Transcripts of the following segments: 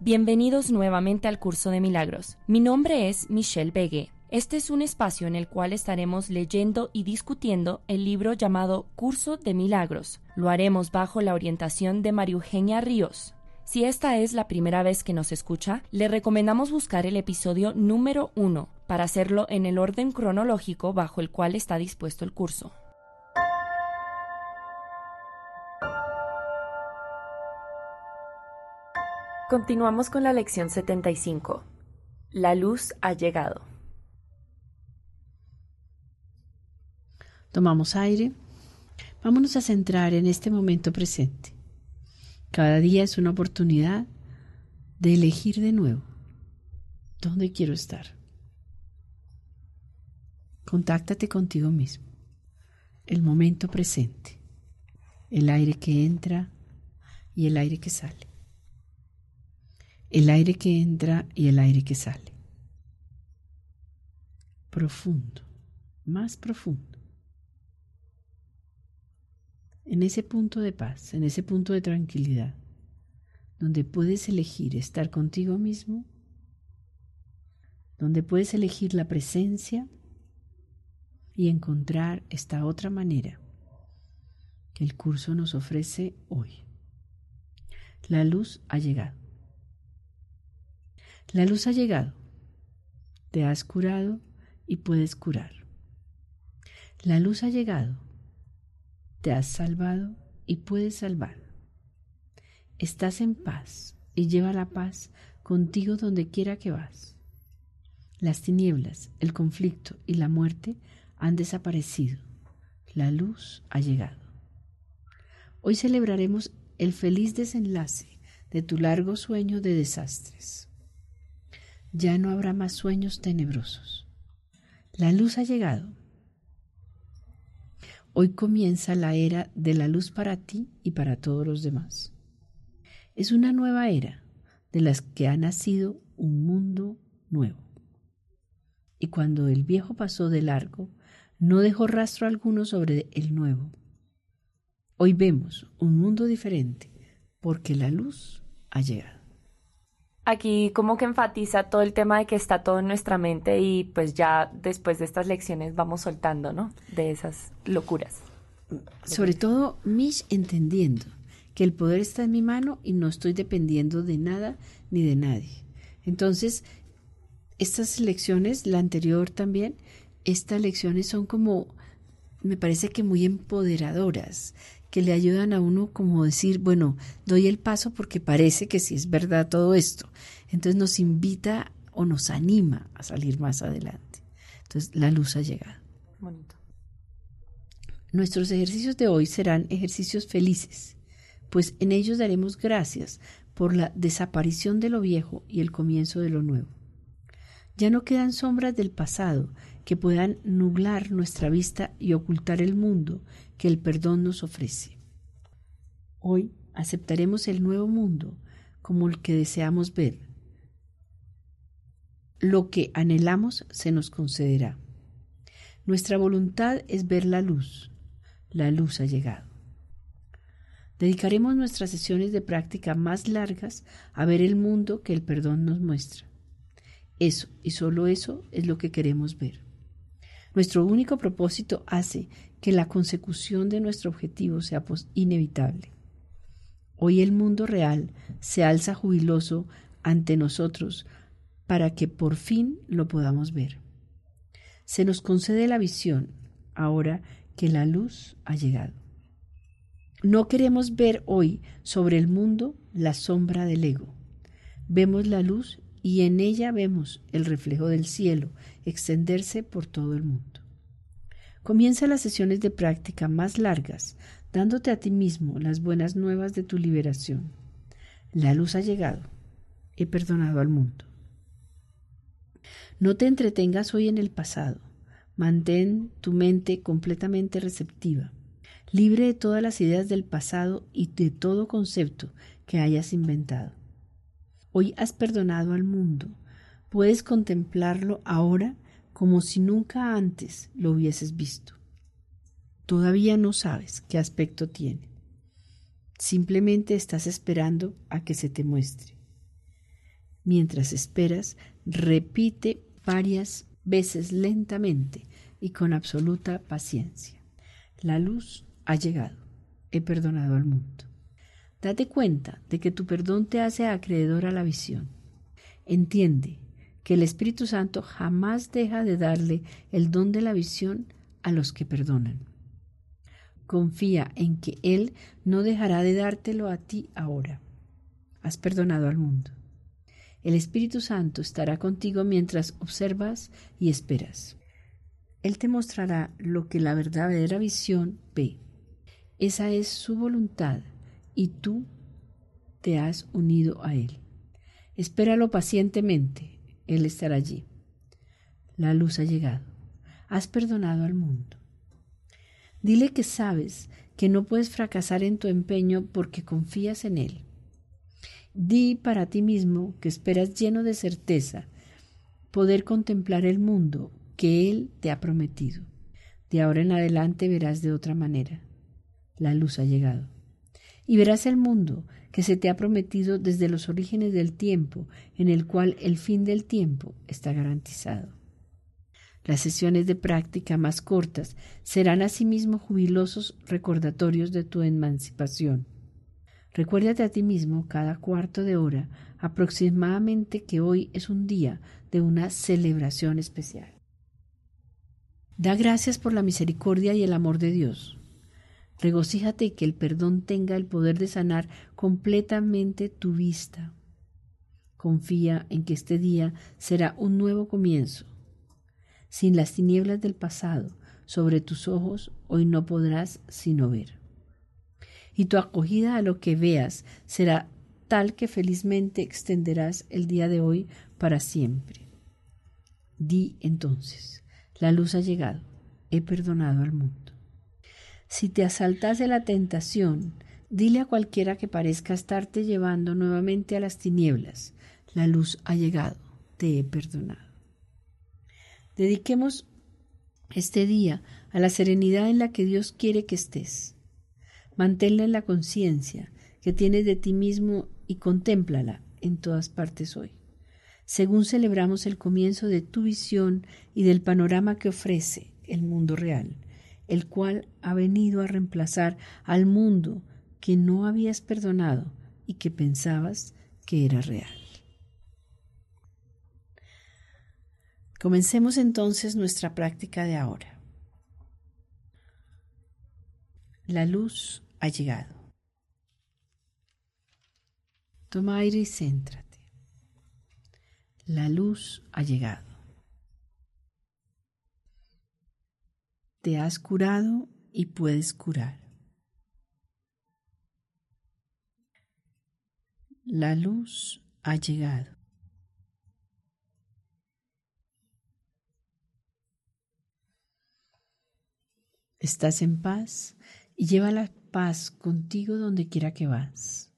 Bienvenidos nuevamente al curso de milagros. Mi nombre es Michelle Begue. Este es un espacio en el cual estaremos leyendo y discutiendo el libro llamado Curso de Milagros. Lo haremos bajo la orientación de María Eugenia Ríos. Si esta es la primera vez que nos escucha, le recomendamos buscar el episodio número 1 para hacerlo en el orden cronológico bajo el cual está dispuesto el curso. Continuamos con la lección 75. La luz ha llegado. Tomamos aire. Vámonos a centrar en este momento presente. Cada día es una oportunidad de elegir de nuevo dónde quiero estar. Contáctate contigo mismo. El momento presente. El aire que entra y el aire que sale el aire que entra y el aire que sale. Profundo, más profundo. En ese punto de paz, en ese punto de tranquilidad, donde puedes elegir estar contigo mismo, donde puedes elegir la presencia y encontrar esta otra manera que el curso nos ofrece hoy. La luz ha llegado. La luz ha llegado. Te has curado y puedes curar. La luz ha llegado. Te has salvado y puedes salvar. Estás en paz y lleva la paz contigo donde quiera que vas. Las tinieblas, el conflicto y la muerte han desaparecido. La luz ha llegado. Hoy celebraremos el feliz desenlace de tu largo sueño de desastres ya no habrá más sueños tenebrosos. La luz ha llegado. Hoy comienza la era de la luz para ti y para todos los demás. Es una nueva era de las que ha nacido un mundo nuevo. Y cuando el viejo pasó de largo, no dejó rastro alguno sobre el nuevo. Hoy vemos un mundo diferente porque la luz ha llegado aquí como que enfatiza todo el tema de que está todo en nuestra mente y pues ya después de estas lecciones vamos soltando, ¿no? De esas locuras. Sobre todo, Mish entendiendo que el poder está en mi mano y no estoy dependiendo de nada ni de nadie. Entonces, estas lecciones, la anterior también, estas lecciones son como, me parece que muy empoderadoras, que le ayudan a uno como decir, bueno, doy el paso porque parece que sí es verdad todo esto. Entonces nos invita o nos anima a salir más adelante. Entonces la luz ha llegado. Bonito. Nuestros ejercicios de hoy serán ejercicios felices, pues en ellos daremos gracias por la desaparición de lo viejo y el comienzo de lo nuevo. Ya no quedan sombras del pasado que puedan nublar nuestra vista y ocultar el mundo que el perdón nos ofrece. Hoy aceptaremos el nuevo mundo como el que deseamos ver. Lo que anhelamos se nos concederá. Nuestra voluntad es ver la luz. La luz ha llegado. Dedicaremos nuestras sesiones de práctica más largas a ver el mundo que el perdón nos muestra. Eso y solo eso es lo que queremos ver. Nuestro único propósito hace que la consecución de nuestro objetivo sea inevitable. Hoy el mundo real se alza jubiloso ante nosotros para que por fin lo podamos ver. Se nos concede la visión ahora que la luz ha llegado. No queremos ver hoy sobre el mundo la sombra del ego. Vemos la luz y en ella vemos el reflejo del cielo extenderse por todo el mundo. Comienza las sesiones de práctica más largas, dándote a ti mismo las buenas nuevas de tu liberación. La luz ha llegado. He perdonado al mundo. No te entretengas hoy en el pasado. Mantén tu mente completamente receptiva, libre de todas las ideas del pasado y de todo concepto que hayas inventado. Hoy has perdonado al mundo. Puedes contemplarlo ahora como si nunca antes lo hubieses visto. Todavía no sabes qué aspecto tiene. Simplemente estás esperando a que se te muestre. Mientras esperas, repite varias veces lentamente y con absoluta paciencia. La luz ha llegado. He perdonado al mundo. Date cuenta de que tu perdón te hace acreedor a la visión. Entiende que el Espíritu Santo jamás deja de darle el don de la visión a los que perdonan. Confía en que Él no dejará de dártelo a ti ahora. Has perdonado al mundo. El Espíritu Santo estará contigo mientras observas y esperas. Él te mostrará lo que la verdadera visión ve. Esa es su voluntad y tú te has unido a Él. Espéralo pacientemente él estará allí. La luz ha llegado. Has perdonado al mundo. Dile que sabes que no puedes fracasar en tu empeño porque confías en Él. Di para ti mismo que esperas lleno de certeza poder contemplar el mundo que Él te ha prometido. De ahora en adelante verás de otra manera. La luz ha llegado. Y verás el mundo que se te ha prometido desde los orígenes del tiempo, en el cual el fin del tiempo está garantizado. Las sesiones de práctica más cortas serán asimismo jubilosos recordatorios de tu emancipación. Recuérdate a ti mismo cada cuarto de hora aproximadamente que hoy es un día de una celebración especial. Da gracias por la misericordia y el amor de Dios. Regocíjate que el perdón tenga el poder de sanar completamente tu vista. Confía en que este día será un nuevo comienzo. Sin las tinieblas del pasado sobre tus ojos, hoy no podrás sino ver. Y tu acogida a lo que veas será tal que felizmente extenderás el día de hoy para siempre. Di entonces, la luz ha llegado, he perdonado al mundo. Si te asaltase la tentación, dile a cualquiera que parezca estarte llevando nuevamente a las tinieblas, la luz ha llegado, te he perdonado. Dediquemos este día a la serenidad en la que Dios quiere que estés. Manténla en la conciencia que tienes de ti mismo y contémplala en todas partes hoy. Según celebramos el comienzo de tu visión y del panorama que ofrece el mundo real, el cual ha venido a reemplazar al mundo que no habías perdonado y que pensabas que era real. Comencemos entonces nuestra práctica de ahora. La luz ha llegado. Toma aire y céntrate. La luz ha llegado. Te has curado y puedes curar. La luz ha llegado. Estás en paz y lleva la paz contigo donde quiera que vas.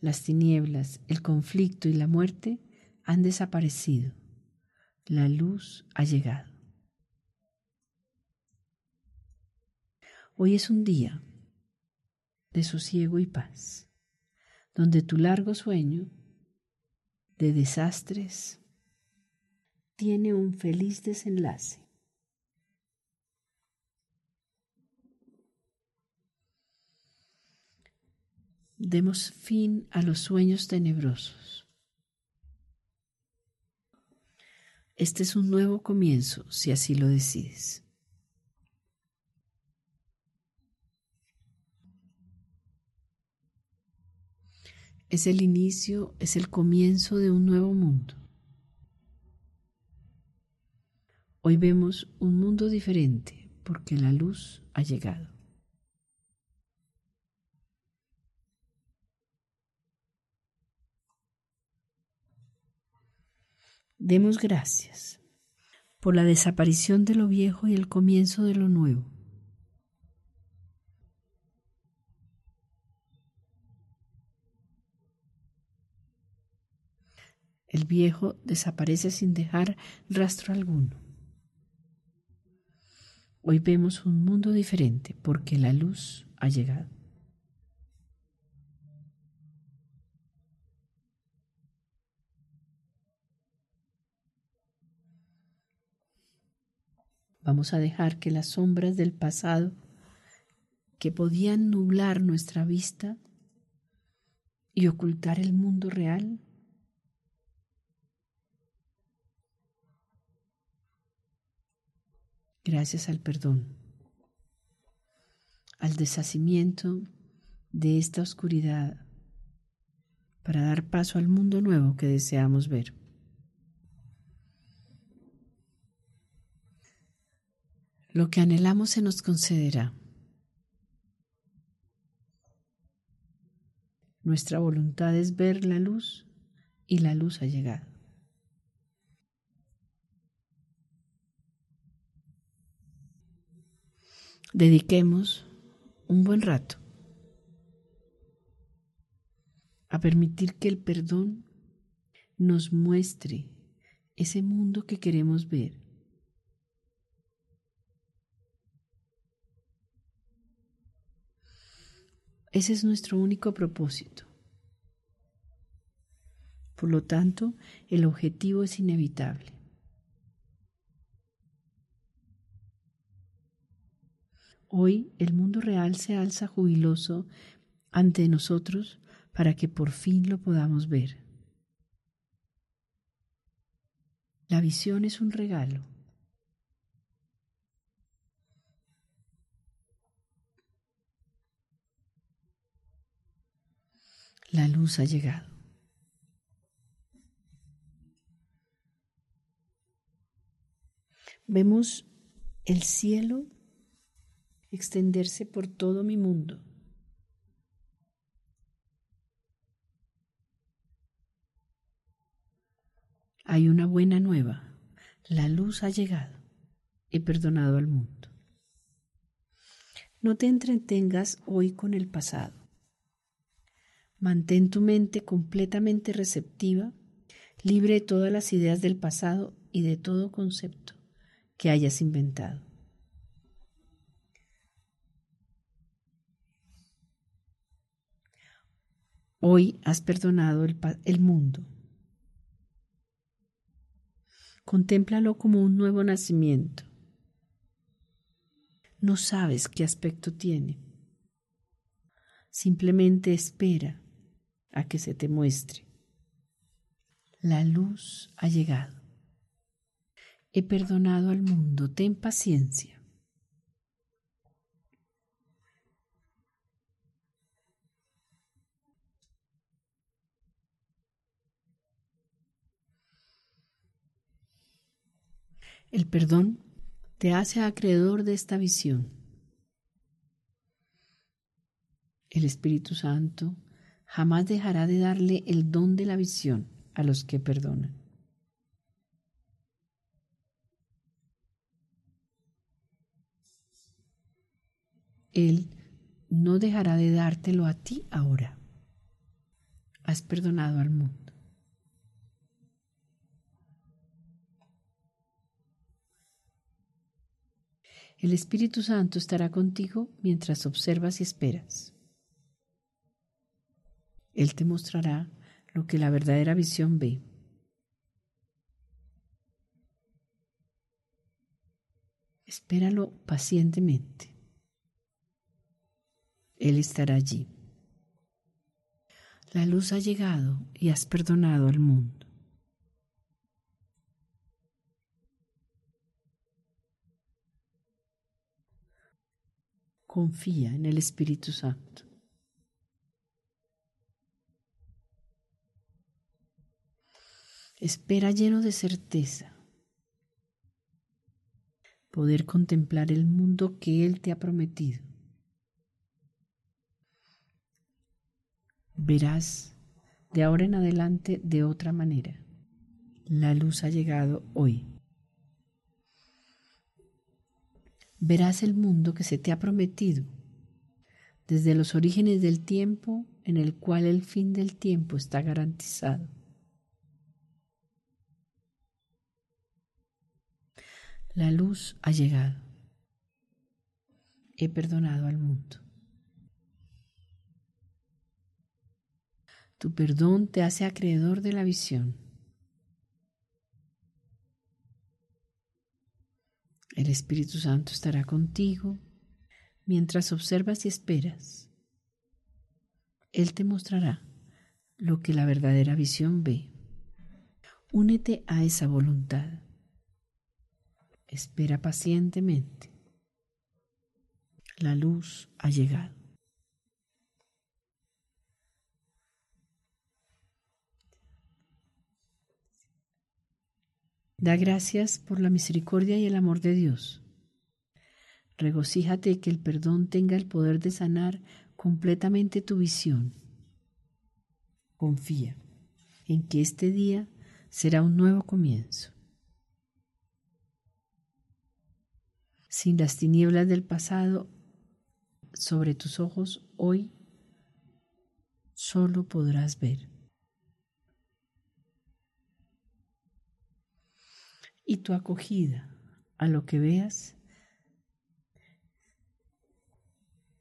Las tinieblas, el conflicto y la muerte han desaparecido. La luz ha llegado. Hoy es un día de sosiego y paz, donde tu largo sueño de desastres tiene un feliz desenlace. Demos fin a los sueños tenebrosos. Este es un nuevo comienzo, si así lo decides. Es el inicio, es el comienzo de un nuevo mundo. Hoy vemos un mundo diferente porque la luz ha llegado. Demos gracias por la desaparición de lo viejo y el comienzo de lo nuevo. El viejo desaparece sin dejar rastro alguno. Hoy vemos un mundo diferente porque la luz ha llegado. Vamos a dejar que las sombras del pasado que podían nublar nuestra vista y ocultar el mundo real gracias al perdón, al deshacimiento de esta oscuridad para dar paso al mundo nuevo que deseamos ver. Lo que anhelamos se nos concederá. Nuestra voluntad es ver la luz y la luz ha llegado. Dediquemos un buen rato a permitir que el perdón nos muestre ese mundo que queremos ver. Ese es nuestro único propósito. Por lo tanto, el objetivo es inevitable. Hoy el mundo real se alza jubiloso ante nosotros para que por fin lo podamos ver. La visión es un regalo. La luz ha llegado. Vemos el cielo extenderse por todo mi mundo. Hay una buena nueva. La luz ha llegado. He perdonado al mundo. No te entretengas hoy con el pasado. Mantén tu mente completamente receptiva, libre de todas las ideas del pasado y de todo concepto que hayas inventado. Hoy has perdonado el, mundo. Contémplalo como un nuevo nacimiento. No sabes qué aspecto tiene. Simplemente espera a que se te muestre. La luz ha llegado. He perdonado al mundo. Ten paciencia. El perdón te hace acreedor de esta visión. El Espíritu Santo jamás dejará de darle el don de la visión a los que perdonan. Él no dejará de dártelo a ti ahora. Has perdonado al mundo. El Espíritu Santo estará contigo mientras observas y esperas. Él te mostrará lo que la verdadera visión ve. Espéralo pacientemente. Él estará allí. La luz ha llegado y has perdonado al mundo. Confía en el Espíritu Santo. Espera lleno de certeza poder contemplar el mundo que Él te ha prometido. Verás de ahora en adelante de otra manera. La luz ha llegado hoy. Verás el mundo que se te ha prometido desde los orígenes del tiempo en el cual el fin del tiempo está garantizado. La luz ha llegado. He perdonado al mundo. Tu perdón te hace acreedor de la visión. El Espíritu Santo estará contigo mientras observas y esperas. Él te mostrará lo que la verdadera visión ve. Únete a esa voluntad. Espera pacientemente. La luz ha llegado. Da gracias por la misericordia y el amor de Dios. Regocíjate que el perdón tenga el poder de sanar completamente tu visión. Confía en que este día será un nuevo comienzo. sin las tinieblas del pasado sobre tus ojos, hoy solo podrás ver. Y tu acogida a lo que veas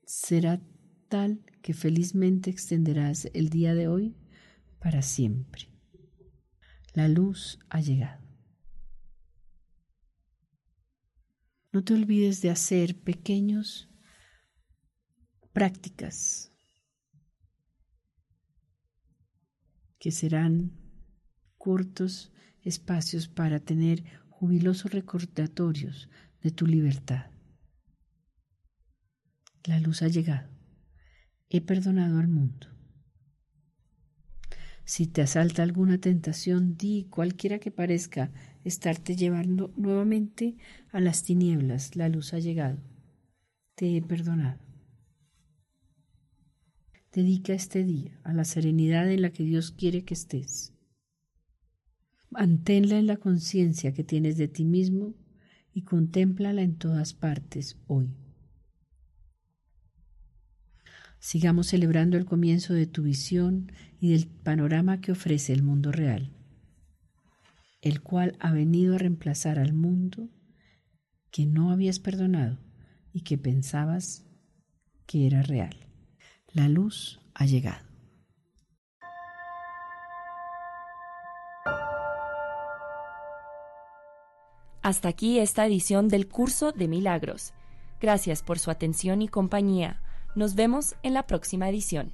será tal que felizmente extenderás el día de hoy para siempre. La luz ha llegado. No te olvides de hacer pequeños prácticas que serán cortos espacios para tener jubilosos recordatorios de tu libertad. La luz ha llegado. He perdonado al mundo. Si te asalta alguna tentación, di cualquiera que parezca estarte llevando nuevamente a las tinieblas, la luz ha llegado. Te he perdonado. Dedica este día a la serenidad en la que Dios quiere que estés. Manténla en la conciencia que tienes de ti mismo y contémplala en todas partes hoy. Sigamos celebrando el comienzo de tu visión y del panorama que ofrece el mundo real, el cual ha venido a reemplazar al mundo que no habías perdonado y que pensabas que era real. La luz ha llegado. Hasta aquí esta edición del curso de milagros. Gracias por su atención y compañía. Nos vemos en la próxima edición.